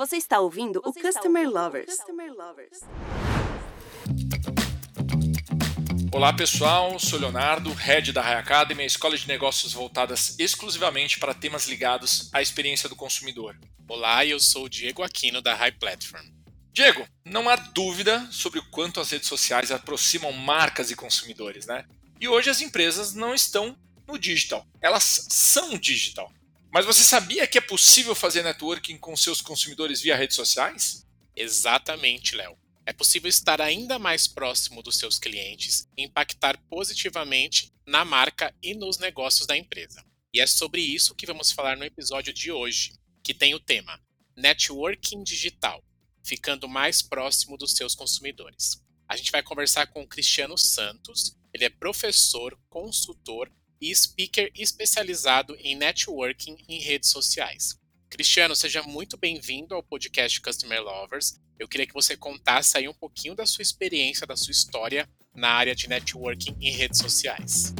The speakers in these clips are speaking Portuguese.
Você está ouvindo Você o Customer ouvindo Lovers. Customer Lovers. Olá pessoal, sou Leonardo, head da High Academy, a escola de negócios voltadas exclusivamente para temas ligados à experiência do consumidor. Olá, eu sou o Diego Aquino da High Platform. Diego, não há dúvida sobre o quanto as redes sociais aproximam marcas e consumidores, né? E hoje as empresas não estão no digital, elas são digital. Mas você sabia que é possível fazer networking com seus consumidores via redes sociais? Exatamente, Léo. É possível estar ainda mais próximo dos seus clientes e impactar positivamente na marca e nos negócios da empresa. E é sobre isso que vamos falar no episódio de hoje, que tem o tema Networking Digital ficando mais próximo dos seus consumidores. A gente vai conversar com o Cristiano Santos, ele é professor, consultor e speaker especializado em networking em redes sociais. Cristiano, seja muito bem-vindo ao podcast Customer Lovers. Eu queria que você contasse aí um pouquinho da sua experiência, da sua história na área de networking em redes sociais.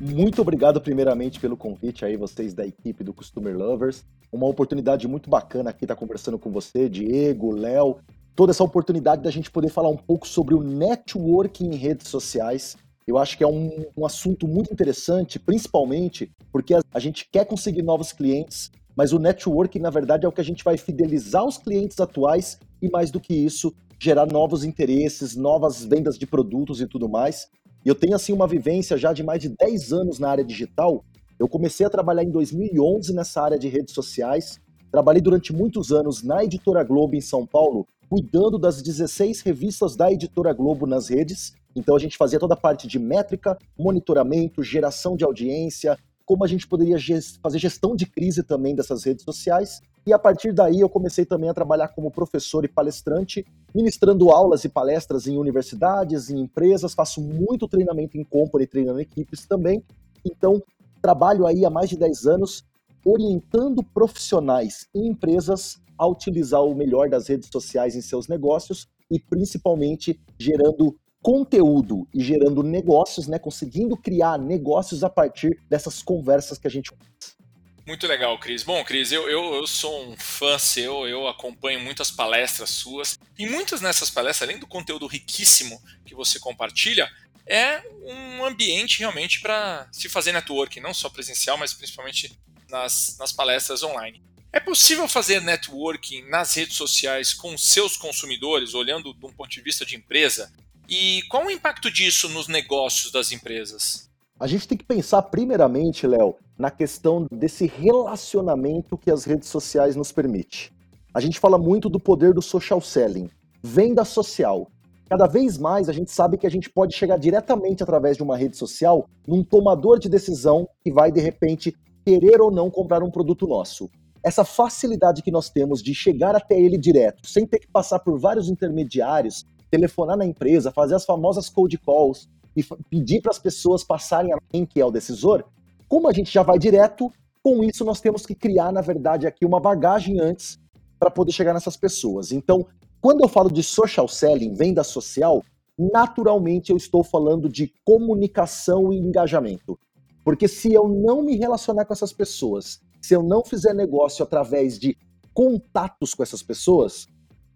Muito obrigado primeiramente pelo convite aí, vocês da equipe do Customer Lovers. Uma oportunidade muito bacana aqui estar conversando com você, Diego, Léo, toda essa oportunidade da gente poder falar um pouco sobre o networking em redes sociais. Eu acho que é um, um assunto muito interessante, principalmente porque a, a gente quer conseguir novos clientes, mas o networking, na verdade, é o que a gente vai fidelizar os clientes atuais e, mais do que isso, gerar novos interesses, novas vendas de produtos e tudo mais. E eu tenho, assim, uma vivência já de mais de 10 anos na área digital. Eu comecei a trabalhar em 2011 nessa área de redes sociais. Trabalhei durante muitos anos na Editora Globo em São Paulo, cuidando das 16 revistas da Editora Globo nas redes então a gente fazia toda a parte de métrica, monitoramento, geração de audiência, como a gente poderia fazer gestão de crise também dessas redes sociais. E a partir daí eu comecei também a trabalhar como professor e palestrante, ministrando aulas e palestras em universidades, em empresas, faço muito treinamento em company, treinando equipes também. Então, trabalho aí há mais de 10 anos orientando profissionais e empresas a utilizar o melhor das redes sociais em seus negócios e principalmente gerando conteúdo e gerando negócios, né? Conseguindo criar negócios a partir dessas conversas que a gente faz. Muito legal, Cris. Bom, Cris, eu, eu, eu, sou um fã seu, eu acompanho muitas palestras suas, e muitas nessas palestras, além do conteúdo riquíssimo que você compartilha, é um ambiente realmente para se fazer networking, não só presencial, mas principalmente nas, nas palestras online. É possível fazer networking nas redes sociais com seus consumidores, olhando de um ponto de vista de empresa, e qual o impacto disso nos negócios das empresas? A gente tem que pensar primeiramente, Léo, na questão desse relacionamento que as redes sociais nos permitem. A gente fala muito do poder do social selling, venda social. Cada vez mais a gente sabe que a gente pode chegar diretamente através de uma rede social num tomador de decisão que vai de repente querer ou não comprar um produto nosso. Essa facilidade que nós temos de chegar até ele direto, sem ter que passar por vários intermediários, telefonar na empresa, fazer as famosas cold calls e pedir para as pessoas passarem a quem que é o decisor, como a gente já vai direto, com isso nós temos que criar, na verdade, aqui uma bagagem antes para poder chegar nessas pessoas. Então, quando eu falo de social selling, venda social, naturalmente eu estou falando de comunicação e engajamento. Porque se eu não me relacionar com essas pessoas, se eu não fizer negócio através de contatos com essas pessoas,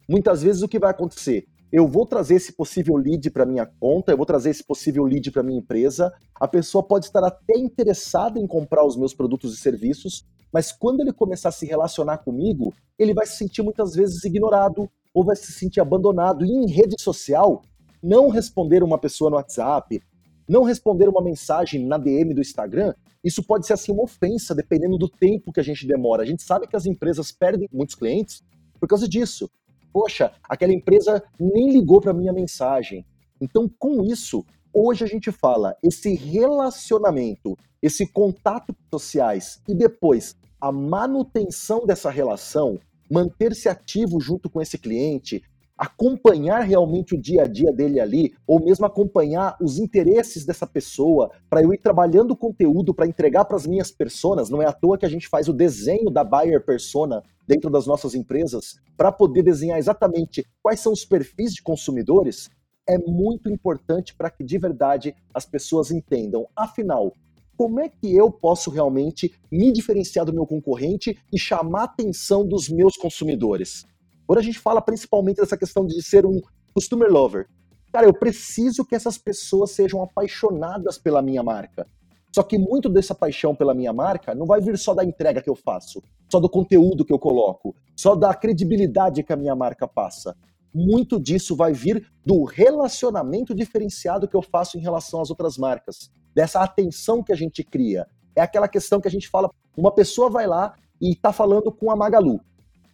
muitas vezes o que vai acontecer? Eu vou trazer esse possível lead para minha conta, eu vou trazer esse possível lead para minha empresa. A pessoa pode estar até interessada em comprar os meus produtos e serviços, mas quando ele começar a se relacionar comigo, ele vai se sentir muitas vezes ignorado ou vai se sentir abandonado. E em rede social, não responder uma pessoa no WhatsApp, não responder uma mensagem na DM do Instagram, isso pode ser assim uma ofensa, dependendo do tempo que a gente demora. A gente sabe que as empresas perdem muitos clientes por causa disso poxa, aquela empresa nem ligou para minha mensagem. Então, com isso, hoje a gente fala esse relacionamento, esse contato sociais e depois a manutenção dessa relação, manter-se ativo junto com esse cliente, acompanhar realmente o dia a dia dele ali, ou mesmo acompanhar os interesses dessa pessoa, para eu ir trabalhando conteúdo para entregar para as minhas personas. Não é à toa que a gente faz o desenho da buyer persona dentro das nossas empresas, para poder desenhar exatamente quais são os perfis de consumidores. É muito importante para que de verdade as pessoas entendam. Afinal, como é que eu posso realmente me diferenciar do meu concorrente e chamar a atenção dos meus consumidores? Quando a gente fala principalmente dessa questão de ser um customer lover, cara, eu preciso que essas pessoas sejam apaixonadas pela minha marca. Só que muito dessa paixão pela minha marca não vai vir só da entrega que eu faço, só do conteúdo que eu coloco, só da credibilidade que a minha marca passa. Muito disso vai vir do relacionamento diferenciado que eu faço em relação às outras marcas, dessa atenção que a gente cria. É aquela questão que a gente fala, uma pessoa vai lá e está falando com a Magalu,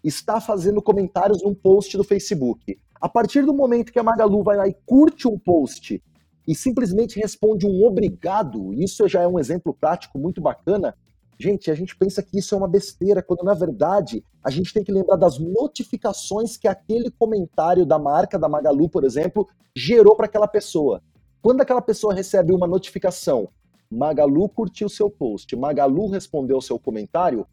está fazendo comentários num post do Facebook. A partir do momento que a Magalu vai lá e curte um post e simplesmente responde um obrigado, isso já é um exemplo prático muito bacana. Gente, a gente pensa que isso é uma besteira, quando na verdade a gente tem que lembrar das notificações que aquele comentário da marca da Magalu, por exemplo, gerou para aquela pessoa. Quando aquela pessoa recebe uma notificação, Magalu curtiu seu post, Magalu respondeu seu comentário,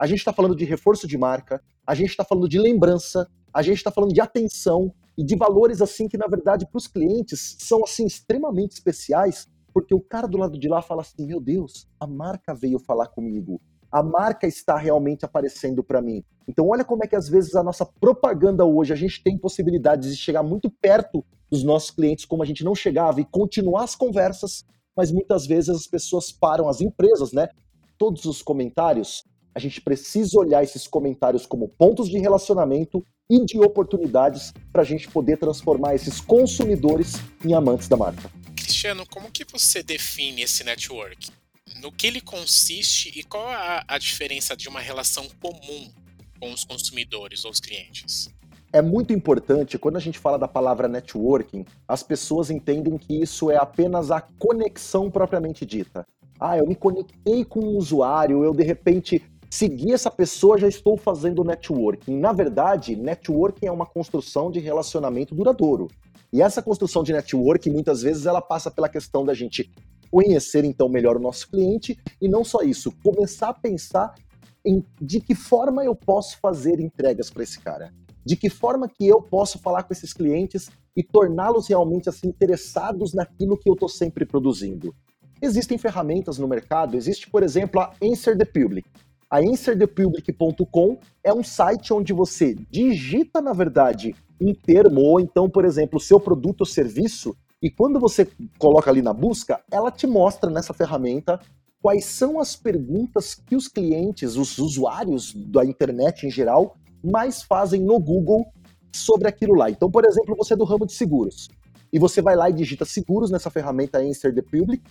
a gente está falando de reforço de marca, a gente está falando de lembrança, a gente está falando de atenção, e de valores assim que na verdade para os clientes são assim extremamente especiais, porque o cara do lado de lá fala assim: "Meu Deus, a marca veio falar comigo. A marca está realmente aparecendo para mim". Então olha como é que às vezes a nossa propaganda hoje a gente tem possibilidades de chegar muito perto dos nossos clientes como a gente não chegava e continuar as conversas, mas muitas vezes as pessoas param as empresas, né? Todos os comentários a gente precisa olhar esses comentários como pontos de relacionamento e de oportunidades para a gente poder transformar esses consumidores em amantes da marca. Cristiano, como que você define esse network? No que ele consiste e qual a, a diferença de uma relação comum com os consumidores ou os clientes? É muito importante, quando a gente fala da palavra networking, as pessoas entendem que isso é apenas a conexão propriamente dita. Ah, eu me conectei com um usuário, eu de repente seguir essa pessoa, já estou fazendo networking. Na verdade, networking é uma construção de relacionamento duradouro. E essa construção de networking, muitas vezes, ela passa pela questão da gente conhecer então melhor o nosso cliente e não só isso, começar a pensar em de que forma eu posso fazer entregas para esse cara. De que forma que eu posso falar com esses clientes e torná-los realmente assim interessados naquilo que eu estou sempre produzindo. Existem ferramentas no mercado, existe, por exemplo, a Answer the Public, a inserthepublic.com é um site onde você digita, na verdade, um termo, ou então, por exemplo, o seu produto ou serviço, e quando você coloca ali na busca, ela te mostra nessa ferramenta quais são as perguntas que os clientes, os usuários da internet em geral, mais fazem no Google sobre aquilo lá. Então, por exemplo, você é do ramo de seguros, e você vai lá e digita seguros nessa ferramenta Answer the Public.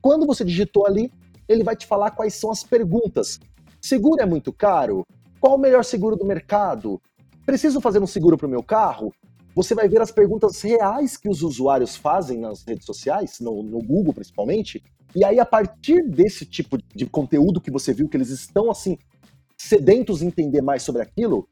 Quando você digitou ali, ele vai te falar quais são as perguntas Seguro é muito caro? Qual o melhor seguro do mercado? Preciso fazer um seguro para o meu carro? Você vai ver as perguntas reais que os usuários fazem nas redes sociais, no, no Google principalmente, e aí a partir desse tipo de conteúdo que você viu que eles estão assim sedentos em entender mais sobre aquilo,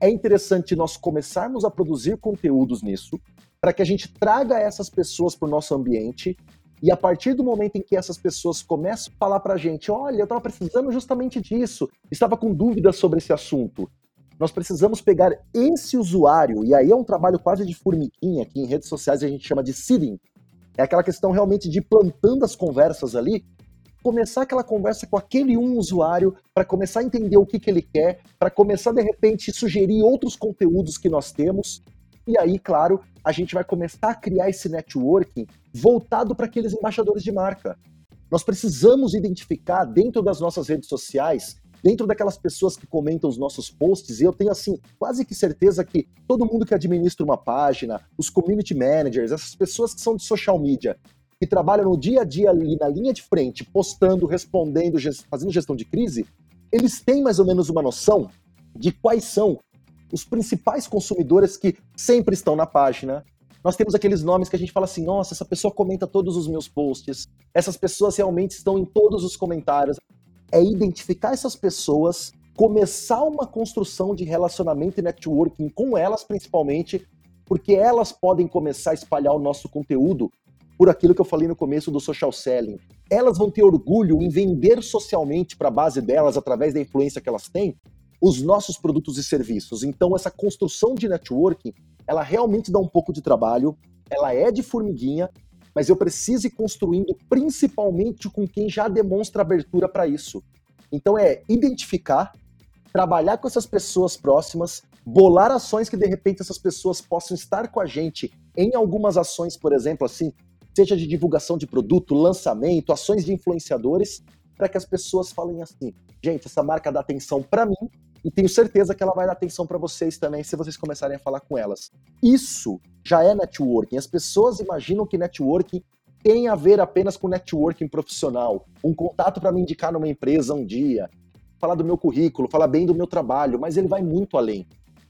é interessante nós começarmos a produzir conteúdos nisso, para que a gente traga essas pessoas para o nosso ambiente e a partir do momento em que essas pessoas começam a falar para a gente, olha, eu estava precisando justamente disso, estava com dúvidas sobre esse assunto, nós precisamos pegar esse usuário, e aí é um trabalho quase de formiguinha, que em redes sociais a gente chama de seeding, é aquela questão realmente de plantando as conversas ali, começar aquela conversa com aquele um usuário para começar a entender o que, que ele quer, para começar de repente sugerir outros conteúdos que nós temos. E aí, claro, a gente vai começar a criar esse networking voltado para aqueles embaixadores de marca. Nós precisamos identificar dentro das nossas redes sociais, dentro daquelas pessoas que comentam os nossos posts, e eu tenho assim, quase que certeza que todo mundo que administra uma página, os community managers, essas pessoas que são de social media, que trabalham no dia a dia ali na linha de frente, postando, respondendo, fazendo gestão de crise, eles têm mais ou menos uma noção de quais são os principais consumidores que sempre estão na página. Nós temos aqueles nomes que a gente fala assim: nossa, essa pessoa comenta todos os meus posts, essas pessoas realmente estão em todos os comentários. É identificar essas pessoas, começar uma construção de relacionamento e networking com elas, principalmente, porque elas podem começar a espalhar o nosso conteúdo por aquilo que eu falei no começo do social selling. Elas vão ter orgulho em vender socialmente para a base delas, através da influência que elas têm, os nossos produtos e serviços. Então, essa construção de networking, ela realmente dá um pouco de trabalho, ela é de formiguinha, mas eu preciso ir construindo principalmente com quem já demonstra abertura para isso. Então é identificar, trabalhar com essas pessoas próximas, bolar ações que de repente essas pessoas possam estar com a gente em algumas ações, por exemplo, assim, seja de divulgação de produto, lançamento, ações de influenciadores, para que as pessoas falem assim: gente, essa marca dá atenção para mim e tenho certeza que ela vai dar atenção para vocês também se vocês começarem a falar com elas. Isso já é networking. As pessoas imaginam que networking tem a ver apenas com networking profissional, um contato para me indicar numa empresa um dia, falar do meu currículo, falar bem do meu trabalho, mas ele vai muito além.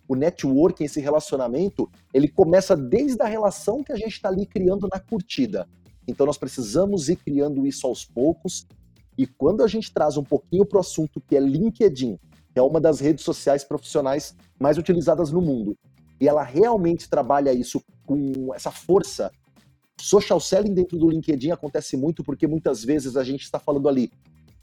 O networking, esse relacionamento, ele começa desde a relação que a gente está ali criando na curtida. Então nós precisamos ir criando isso aos poucos. E quando a gente traz um pouquinho para o assunto que é LinkedIn, é uma das redes sociais profissionais mais utilizadas no mundo, e ela realmente trabalha isso com essa força. Social selling dentro do LinkedIn acontece muito porque muitas vezes a gente está falando ali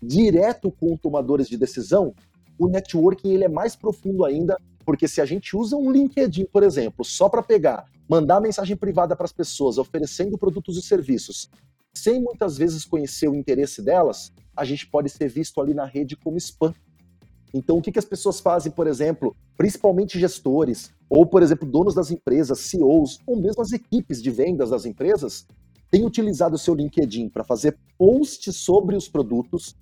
direto com tomadores de decisão, o networking ele é mais profundo ainda, porque se a gente usa um LinkedIn, por exemplo, só para pegar, mandar mensagem privada para as pessoas, oferecendo produtos e serviços, sem muitas vezes conhecer o interesse delas, a gente pode ser visto ali na rede como spam. Então, o que, que as pessoas fazem, por exemplo, principalmente gestores, ou, por exemplo, donos das empresas, CEOs, ou mesmo as equipes de vendas das empresas, têm utilizado o seu LinkedIn para fazer posts sobre os produtos,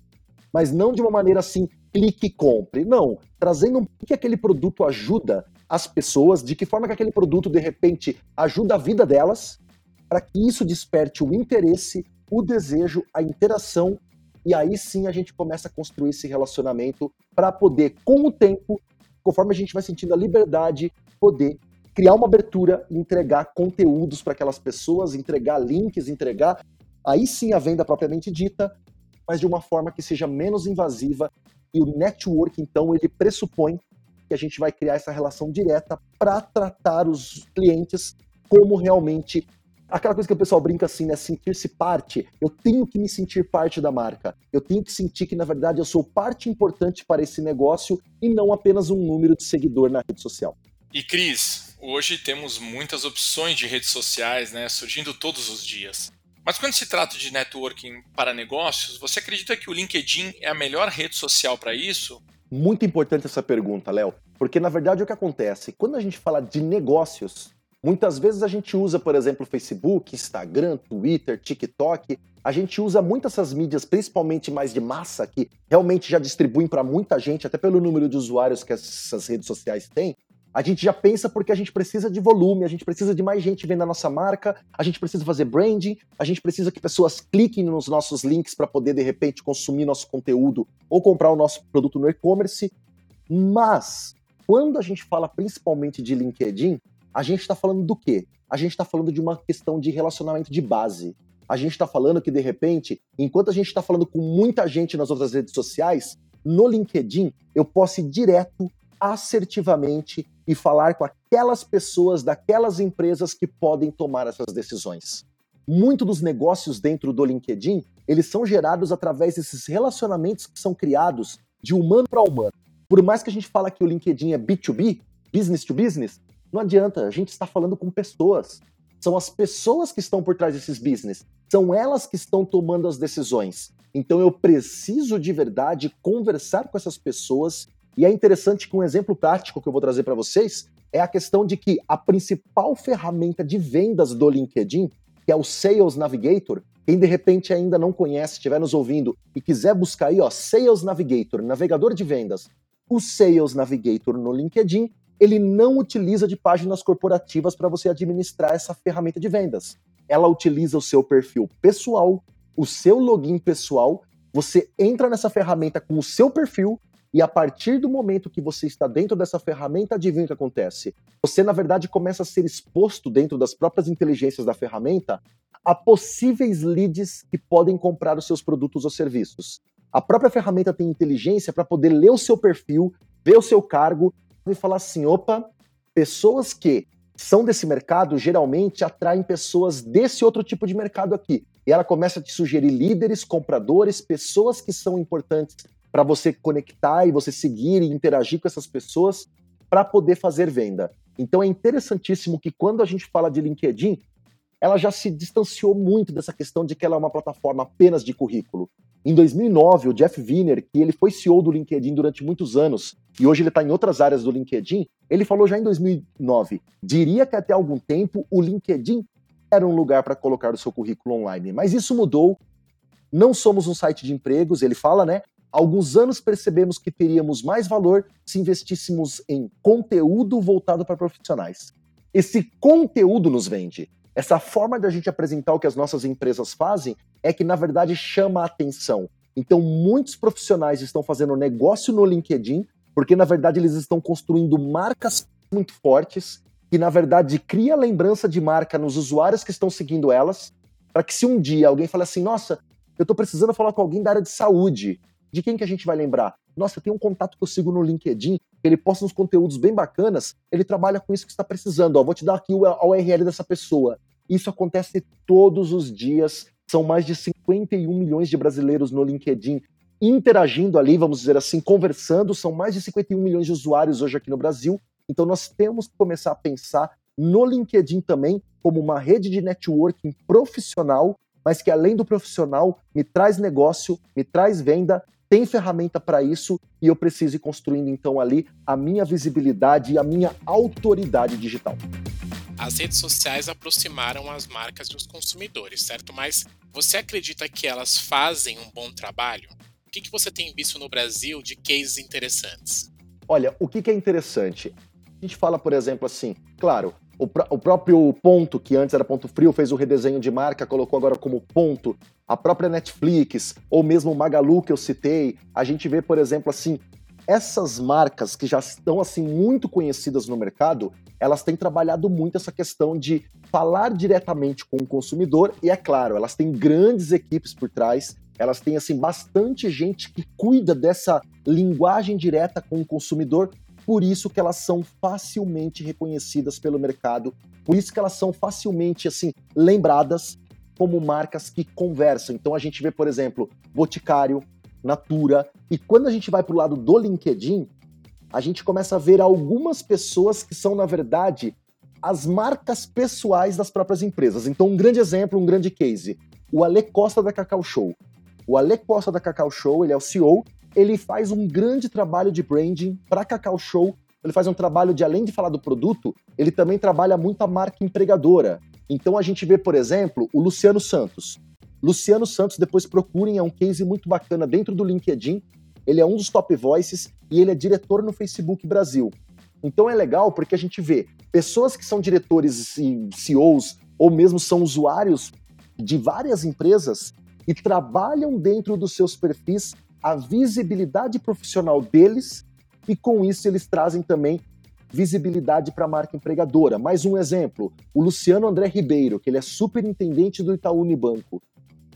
mas não de uma maneira assim, clique e compre. Não, trazendo o que aquele produto ajuda as pessoas, de que forma que aquele produto, de repente, ajuda a vida delas, para que isso desperte o interesse, o desejo, a interação, e aí sim a gente começa a construir esse relacionamento para poder, com o tempo, conforme a gente vai sentindo a liberdade, poder criar uma abertura e entregar conteúdos para aquelas pessoas, entregar links, entregar aí sim a venda propriamente dita, mas de uma forma que seja menos invasiva. E o network então ele pressupõe que a gente vai criar essa relação direta para tratar os clientes como realmente aquela coisa que o pessoal brinca assim, né? Sentir-se parte. Eu tenho que me sentir parte da marca. Eu tenho que sentir que, na verdade, eu sou parte importante para esse negócio e não apenas um número de seguidor na rede social. E Cris, hoje temos muitas opções de redes sociais, né, surgindo todos os dias. Mas quando se trata de networking para negócios, você acredita que o LinkedIn é a melhor rede social para isso? Muito importante essa pergunta, Léo, porque na verdade o que acontece, quando a gente fala de negócios, muitas vezes a gente usa, por exemplo, Facebook, Instagram, Twitter, TikTok, a gente usa muitas essas mídias, principalmente mais de massa, que realmente já distribuem para muita gente, até pelo número de usuários que essas redes sociais têm, a gente já pensa porque a gente precisa de volume, a gente precisa de mais gente vendo a nossa marca, a gente precisa fazer branding, a gente precisa que pessoas cliquem nos nossos links para poder de repente consumir nosso conteúdo ou comprar o nosso produto no e-commerce. Mas quando a gente fala principalmente de LinkedIn, a gente está falando do quê? A gente está falando de uma questão de relacionamento de base. A gente está falando que de repente, enquanto a gente está falando com muita gente nas outras redes sociais, no LinkedIn eu posso ir direto assertivamente e falar com aquelas pessoas daquelas empresas que podem tomar essas decisões. Muito dos negócios dentro do LinkedIn, eles são gerados através desses relacionamentos que são criados de humano para humano. Por mais que a gente fale que o LinkedIn é B2B, business to business, não adianta, a gente está falando com pessoas. São as pessoas que estão por trás desses business, são elas que estão tomando as decisões. Então eu preciso de verdade conversar com essas pessoas e é interessante que um exemplo prático que eu vou trazer para vocês é a questão de que a principal ferramenta de vendas do LinkedIn, que é o Sales Navigator, quem de repente ainda não conhece, estiver nos ouvindo e quiser buscar aí, ó, Sales Navigator, navegador de vendas, o Sales Navigator no LinkedIn, ele não utiliza de páginas corporativas para você administrar essa ferramenta de vendas. Ela utiliza o seu perfil pessoal, o seu login pessoal, você entra nessa ferramenta com o seu perfil e a partir do momento que você está dentro dessa ferramenta, adivinha o que acontece? Você, na verdade, começa a ser exposto dentro das próprias inteligências da ferramenta a possíveis leads que podem comprar os seus produtos ou serviços. A própria ferramenta tem inteligência para poder ler o seu perfil, ver o seu cargo e falar assim: opa, pessoas que são desse mercado geralmente atraem pessoas desse outro tipo de mercado aqui. E ela começa a te sugerir líderes, compradores, pessoas que são importantes para você conectar e você seguir e interagir com essas pessoas para poder fazer venda. Então é interessantíssimo que quando a gente fala de LinkedIn, ela já se distanciou muito dessa questão de que ela é uma plataforma apenas de currículo. Em 2009, o Jeff Wiener, que ele foi CEO do LinkedIn durante muitos anos e hoje ele está em outras áreas do LinkedIn, ele falou já em 2009: diria que até algum tempo o LinkedIn era um lugar para colocar o seu currículo online, mas isso mudou. Não somos um site de empregos, ele fala, né? Alguns anos percebemos que teríamos mais valor se investíssemos em conteúdo voltado para profissionais. Esse conteúdo nos vende. Essa forma da gente apresentar o que as nossas empresas fazem é que, na verdade, chama a atenção. Então, muitos profissionais estão fazendo negócio no LinkedIn, porque, na verdade, eles estão construindo marcas muito fortes, que, na verdade, cria lembrança de marca nos usuários que estão seguindo elas, para que se um dia alguém fale assim, nossa, eu estou precisando falar com alguém da área de saúde, de quem que a gente vai lembrar? Nossa, tem um contato que eu sigo no LinkedIn, ele posta uns conteúdos bem bacanas, ele trabalha com isso que está precisando. Ó, vou te dar aqui o URL dessa pessoa. Isso acontece todos os dias. São mais de 51 milhões de brasileiros no LinkedIn interagindo ali, vamos dizer assim, conversando. São mais de 51 milhões de usuários hoje aqui no Brasil. Então nós temos que começar a pensar no LinkedIn também como uma rede de networking profissional, mas que além do profissional me traz negócio, me traz venda, tem ferramenta para isso e eu preciso ir construindo então ali a minha visibilidade e a minha autoridade digital as redes sociais aproximaram as marcas dos consumidores, certo? Mas você acredita que elas fazem um bom trabalho? O que, que você tem visto no Brasil de cases interessantes? Olha, o que, que é interessante? A gente fala, por exemplo, assim, claro, o, pr o, próprio Ponto, que antes era Ponto Frio, fez o redesenho de marca, colocou agora como Ponto. A própria Netflix, ou mesmo o Magalu que eu citei, a gente vê, por exemplo, assim, essas marcas que já estão assim muito conhecidas no mercado, elas têm trabalhado muito essa questão de falar diretamente com o consumidor e é claro, elas têm grandes equipes por trás, elas têm assim bastante gente que cuida dessa linguagem direta com o consumidor, por isso que elas são facilmente reconhecidas pelo mercado, por isso que elas são facilmente assim lembradas como marcas que conversam. Então a gente vê, por exemplo, Boticário, Natura. E quando a gente vai para o lado do LinkedIn, a gente começa a ver algumas pessoas que são, na verdade, as marcas pessoais das próprias empresas. Então, um grande exemplo, um grande case. O Ale Costa da Cacau Show. O Ale Costa da Cacau Show, ele é o CEO, ele faz um grande trabalho de branding para Cacau Show. Ele faz um trabalho de, além de falar do produto, ele também trabalha muito a marca empregadora. Então a gente vê, por exemplo, o Luciano Santos. Luciano Santos, depois procurem, é um case muito bacana dentro do LinkedIn. Ele é um dos top voices e ele é diretor no Facebook Brasil. Então é legal porque a gente vê pessoas que são diretores e CEOs ou mesmo são usuários de várias empresas e trabalham dentro dos seus perfis a visibilidade profissional deles e com isso eles trazem também visibilidade para a marca empregadora. Mais um exemplo, o Luciano André Ribeiro, que ele é superintendente do Itaú Unibanco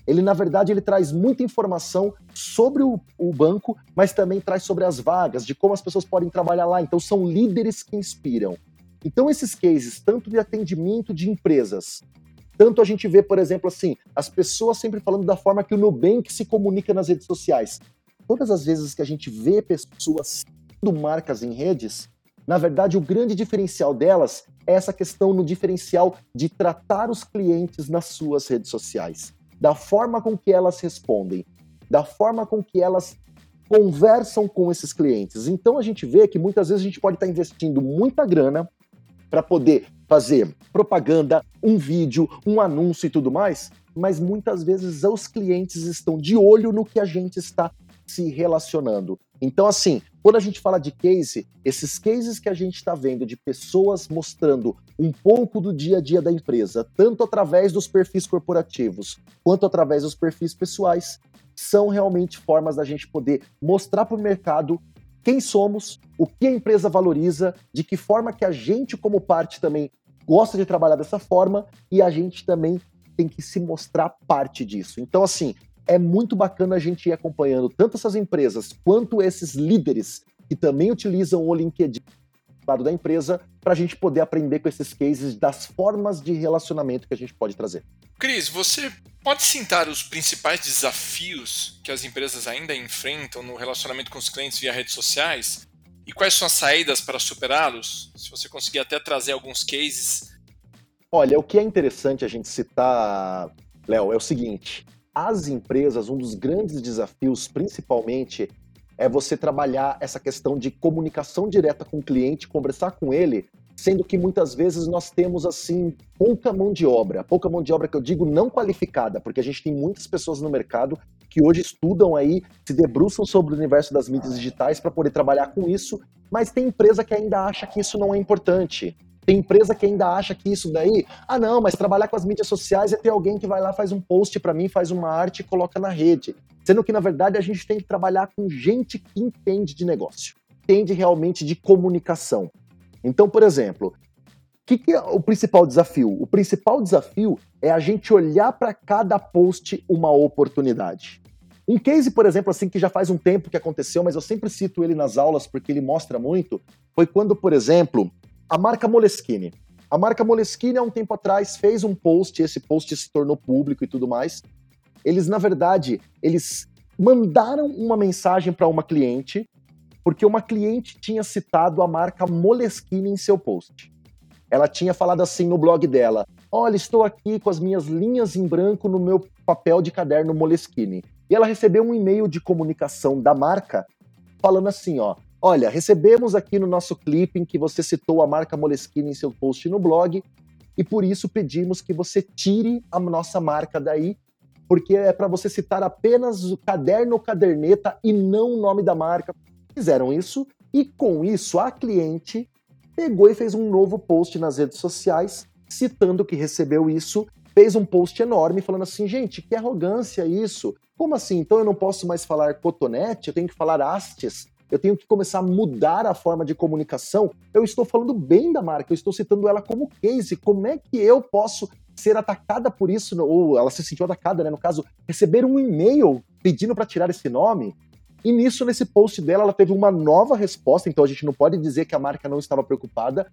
ele na verdade ele traz muita informação sobre o, o, banco, mas também traz sobre as vagas, de como as pessoas podem trabalhar lá. Então são líderes que inspiram. Então esses cases, tanto de atendimento de empresas, tanto a gente vê, por exemplo, assim, as pessoas sempre falando da forma que o Nubank se comunica nas redes sociais. Todas as vezes que a gente vê pessoas do marcas em redes, na verdade o grande diferencial delas é essa questão no diferencial de tratar os clientes nas suas redes sociais da forma com que elas respondem, da forma com que elas conversam com esses clientes. Então a gente vê que muitas vezes a gente pode estar investindo muita grana para poder fazer propaganda, um vídeo, um anúncio e tudo mais, mas muitas vezes os clientes estão de olho no que a gente está se relacionando. Então, assim, quando a gente fala de case, esses cases que a gente está vendo de pessoas mostrando um pouco do dia a dia da empresa, tanto através dos perfis corporativos quanto através dos perfis pessoais, são realmente formas da gente poder mostrar para o mercado quem somos, o que a empresa valoriza, de que forma que a gente, como parte, também gosta de trabalhar dessa forma e a gente também tem que se mostrar parte disso. Então, assim, é muito bacana a gente ir acompanhando tanto essas empresas quanto esses líderes que também utilizam o LinkedIn lado da empresa para a gente poder aprender com esses cases das formas de relacionamento que a gente pode trazer. Cris, você pode citar os principais desafios que as empresas ainda enfrentam no relacionamento com os clientes via redes sociais? E quais são as saídas para superá-los? Se você conseguir até trazer alguns cases. Olha, o que é interessante a gente citar, Léo, é o seguinte: as empresas, um dos grandes desafios, principalmente, é você trabalhar essa questão de comunicação direta com o cliente, conversar com ele, sendo que muitas vezes nós temos assim pouca mão de obra, pouca mão de obra que eu digo não qualificada, porque a gente tem muitas pessoas no mercado que hoje estudam aí, se debruçam sobre o universo das mídias digitais para poder trabalhar com isso, mas tem empresa que ainda acha que isso não é importante. Tem empresa que ainda acha que isso daí, ah não, mas trabalhar com as mídias sociais é ter alguém que vai lá, faz um post para mim, faz uma arte e coloca na rede. Sendo que na verdade a gente tem que trabalhar com gente que entende de negócio, entende realmente de comunicação. Então, por exemplo, o que, que, é o principal desafio? O principal desafio é a gente olhar para cada post uma oportunidade. Um case, por exemplo, assim que já faz um tempo que aconteceu, mas eu sempre cito ele nas aulas porque ele mostra muito, foi quando, por exemplo, a marca Moleskine. A marca Moleskine, há um tempo atrás, fez um post, esse post se tornou público e tudo mais. Eles, na verdade, eles mandaram uma mensagem para uma cliente, porque uma cliente tinha citado a marca Moleskine em seu post. Ela tinha falado assim no blog dela: Olha, estou aqui com as minhas linhas em branco no meu papel de caderno Moleskine. E ela recebeu um e-mail de comunicação da marca falando assim: ó, Olha, recebemos aqui no nosso clipping que você citou a marca Moleskine em seu post no blog e por isso pedimos que você tire a nossa marca daí, porque é para você citar apenas o caderno ou caderneta e não o nome da marca. Fizeram isso e com isso a cliente pegou e fez um novo post nas redes sociais citando que recebeu isso, fez um post enorme falando assim, gente, que arrogância isso. Como assim? Então eu não posso mais falar cotonete, eu tenho que falar hastes eu tenho que começar a mudar a forma de comunicação. Eu estou falando bem da marca, eu estou citando ela como case. Como é que eu posso ser atacada por isso, ou ela se sentiu atacada, né? No caso, receber um e-mail pedindo para tirar esse nome. E nisso, nesse post dela, ela teve uma nova resposta, então a gente não pode dizer que a marca não estava preocupada.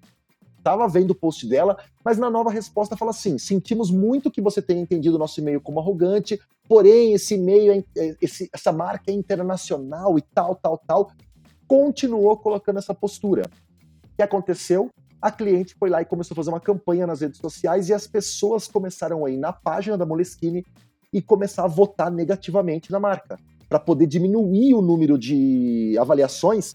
Estava vendo o post dela, mas na nova resposta fala assim: sentimos muito que você tenha entendido o nosso e-mail como arrogante, porém esse e-mail, é, é, esse, essa marca é internacional e tal, tal, tal continuou colocando essa postura. O que aconteceu? A cliente foi lá e começou a fazer uma campanha nas redes sociais e as pessoas começaram a ir na página da Moleskine e começar a votar negativamente na marca, para poder diminuir o número de avaliações,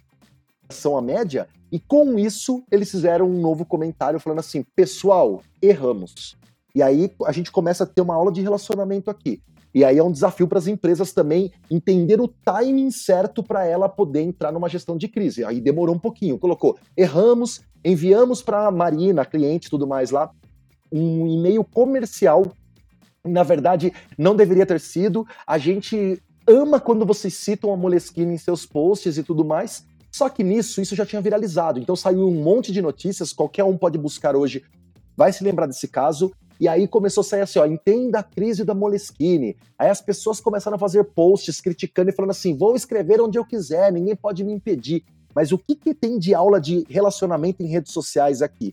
são a média, e com isso eles fizeram um novo comentário falando assim: pessoal, erramos. E aí a gente começa a ter uma aula de relacionamento aqui. E aí é um desafio para as empresas também entender o timing certo para ela poder entrar numa gestão de crise. Aí demorou um pouquinho, colocou, erramos, enviamos para a Marina, cliente, tudo mais lá, um e-mail comercial. Na verdade, não deveria ter sido. A gente ama quando vocês citam a Moleskine em seus posts e tudo mais. Só que nisso, isso já tinha viralizado. Então saiu um monte de notícias, qualquer um pode buscar hoje, vai se lembrar desse caso. E aí começou a sair assim, ó, entenda a crise da Moleskine. Aí as pessoas começaram a fazer posts criticando e falando assim, vou escrever onde eu quiser, ninguém pode me impedir. Mas o que, que tem de aula de relacionamento em redes sociais aqui?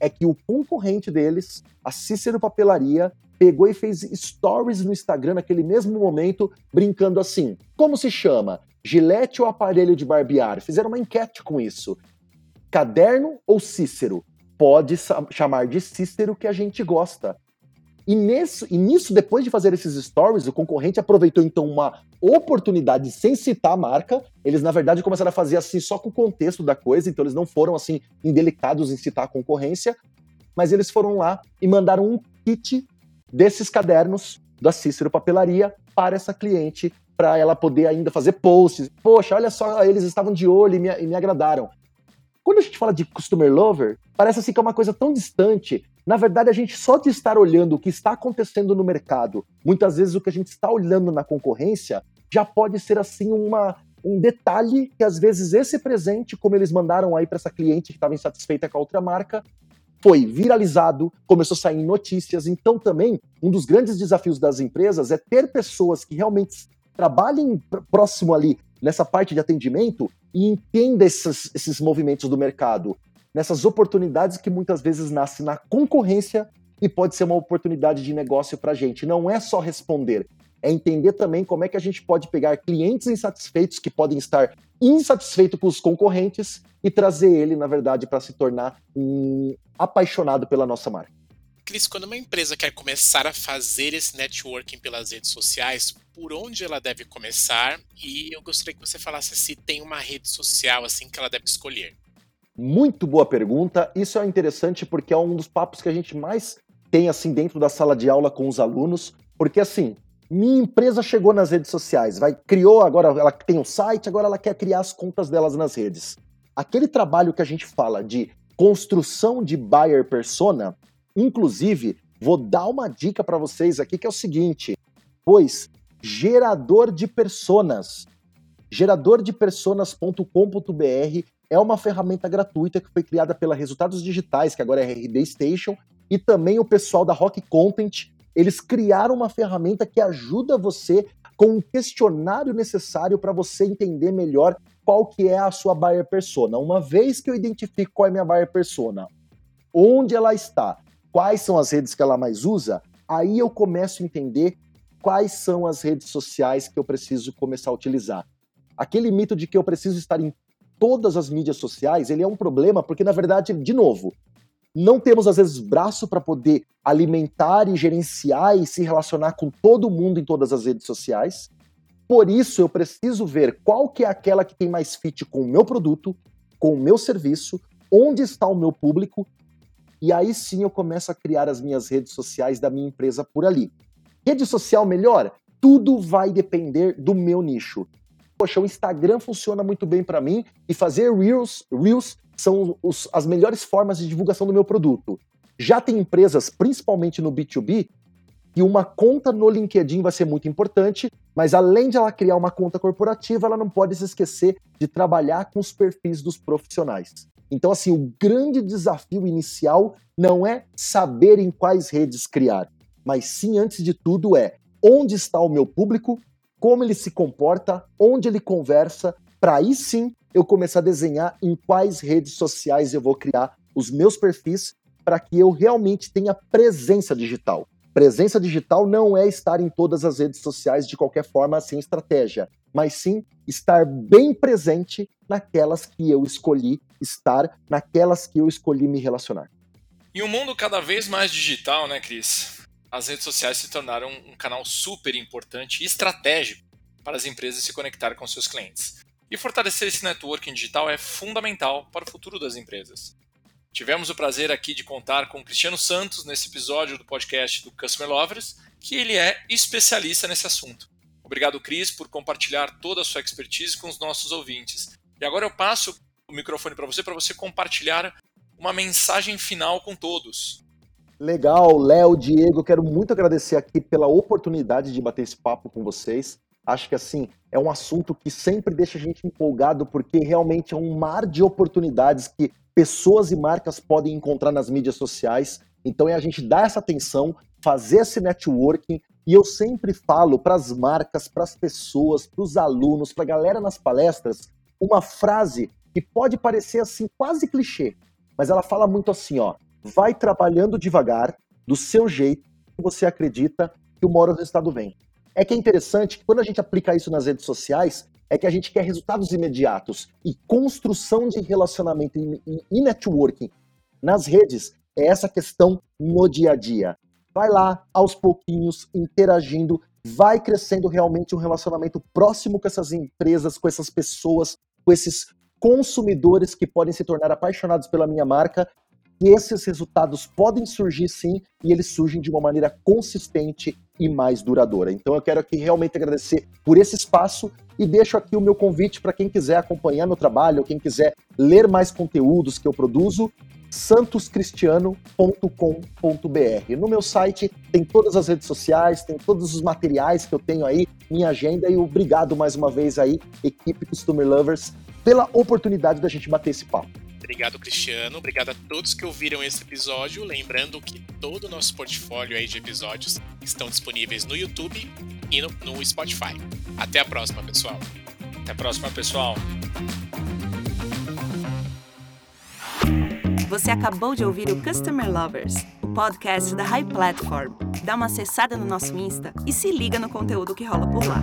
É que o concorrente deles, a Cícero Papelaria, pegou e fez stories no Instagram naquele mesmo momento, brincando assim: como se chama? Gilete ou aparelho de barbear? Fizeram uma enquete com isso. Caderno ou Cícero? pode chamar de Cícero que a gente gosta. E, e nisso, depois de fazer esses stories, o concorrente aproveitou então uma oportunidade sem citar a marca. Eles, na verdade, começaram a fazer assim só com o contexto da coisa, então eles não foram assim indelicados em citar a concorrência, mas eles foram lá e mandaram um kit desses cadernos da Cícero Papelaria para essa cliente, para ela poder ainda fazer posts. Poxa, olha só, eles estavam de olho e me, e me agradaram. Quando a gente fala de customer lover, parece assim que é uma coisa tão distante. Na verdade, a gente só de estar olhando o que está acontecendo no mercado, muitas vezes o que a gente está olhando na concorrência, já pode ser assim uma, um detalhe que às vezes esse presente, como eles mandaram aí para essa cliente que estava insatisfeita com a outra marca, foi viralizado, começou a sair notícias. Então, também, um dos grandes desafios das empresas é ter pessoas que realmente trabalhem próximo ali nessa parte de atendimento e entenda esses, esses movimentos do mercado, nessas oportunidades que muitas vezes nascem na concorrência e pode ser uma oportunidade de negócio para a gente. Não é só responder, é entender também como é que a gente pode pegar clientes insatisfeitos que podem estar insatisfeitos com os concorrentes e trazer ele, na verdade, para se tornar um apaixonado pela nossa marca. Cris, quando uma empresa quer começar a fazer esse networking pelas redes sociais, por onde ela deve começar? E eu gostaria que você falasse se tem uma rede social assim que ela deve escolher. Muito boa pergunta. Isso é interessante porque é um dos papos que a gente mais tem assim dentro da sala de aula com os alunos, porque assim, minha empresa chegou nas redes sociais, vai criou agora ela tem um site, agora ela quer criar as contas delas nas redes. Aquele trabalho que a gente fala de construção de buyer persona, inclusive, vou dar uma dica para vocês aqui que é o seguinte, pois gerador de personas, gerador de personas.com.br é uma ferramenta gratuita que foi criada pela Resultados Digitais, que agora é RD Station, e também o pessoal da Rock Content, eles criaram uma ferramenta que ajuda você com um questionário necessário para você entender melhor qual que é a sua buyer persona. Uma vez que eu identifico qual é a minha buyer persona, onde ela está, quais são as redes que ela mais usa, aí eu começo a entender quais são as redes sociais que eu preciso começar a utilizar. Aquele mito de que eu preciso estar em todas as mídias sociais, ele é um problema porque na verdade, de novo, não temos às vezes braço para poder alimentar e gerenciar e se relacionar com todo mundo em todas as redes sociais. Por isso eu preciso ver qual que é aquela que tem mais fit com o meu produto, com o meu serviço, onde está o meu público, e aí sim eu começo a criar as minhas redes sociais da minha empresa por ali. Rede social melhor? Tudo vai depender do meu nicho. Poxa, o Instagram funciona muito bem para mim e fazer Reels, Reels são os, as melhores formas de divulgação do meu produto. Já tem empresas, principalmente no B2B, que uma conta no LinkedIn vai ser muito importante, mas além de ela criar uma conta corporativa, ela não pode se esquecer de trabalhar com os perfis dos profissionais. Então, assim, o grande desafio inicial não é saber em quais redes criar, mas sim, antes de tudo, é onde está o meu público, como ele se comporta, onde ele conversa, para aí sim eu começar a desenhar em quais redes sociais eu vou criar os meus perfis para que eu realmente tenha presença digital. Presença digital não é estar em todas as redes sociais de qualquer forma sem estratégia, mas sim estar bem presente naquelas que eu escolhi estar, naquelas que eu escolhi me relacionar. E um mundo cada vez mais digital, né, Cris? As redes sociais se tornaram um canal super importante e estratégico para as empresas se conectar com seus clientes. E fortalecer esse networking digital é fundamental para o futuro das empresas. Tivemos o prazer aqui de contar com Cristiano Santos nesse episódio do podcast do Customer Lovers, que ele é especialista nesse assunto. Obrigado, Cris, por compartilhar toda a sua expertise com os nossos ouvintes. E agora eu passo o microfone para você, para você compartilhar uma mensagem final com todos. Legal, Léo, Diego, quero muito agradecer aqui pela oportunidade de bater esse papo com vocês. Acho que assim, é um assunto que sempre deixa a gente empolgado, porque realmente é um mar de oportunidades que pessoas e marcas podem encontrar nas mídias sociais. Então é a gente dar essa atenção, fazer esse networking. E eu sempre falo para as marcas, para as pessoas, para os alunos, para a galera nas palestras, uma frase que pode parecer assim quase clichê, mas ela fala muito assim, ó: vai trabalhando devagar, do seu jeito, que você acredita que uma hora o resultado vem. É que é interessante que quando a gente aplica isso nas redes sociais, é que a gente quer resultados imediatos. E construção de relacionamento e networking nas redes é essa questão no dia a dia. Vai lá, aos pouquinhos, interagindo, vai crescendo realmente um relacionamento próximo com essas empresas, com essas pessoas, com esses consumidores que podem se tornar apaixonados pela minha marca e esses resultados podem surgir sim, e eles surgem de uma maneira consistente e mais duradoura. Então eu quero aqui realmente agradecer por esse espaço e deixo aqui o meu convite para quem quiser acompanhar meu trabalho, quem quiser ler mais conteúdos que eu produzo, santoscristiano.com.br. No meu site tem todas as redes sociais, tem todos os materiais que eu tenho aí, minha agenda e obrigado mais uma vez aí, equipe Customer Lovers, pela oportunidade da gente bater esse papo. Obrigado, Cristiano. Obrigado a todos que ouviram esse episódio. Lembrando que todo o nosso portfólio aí de episódios estão disponíveis no YouTube e no, no Spotify. Até a próxima, pessoal. Até a próxima, pessoal. Você acabou de ouvir o Customer Lovers, o podcast da High Platform. Dá uma acessada no nosso Insta e se liga no conteúdo que rola por lá.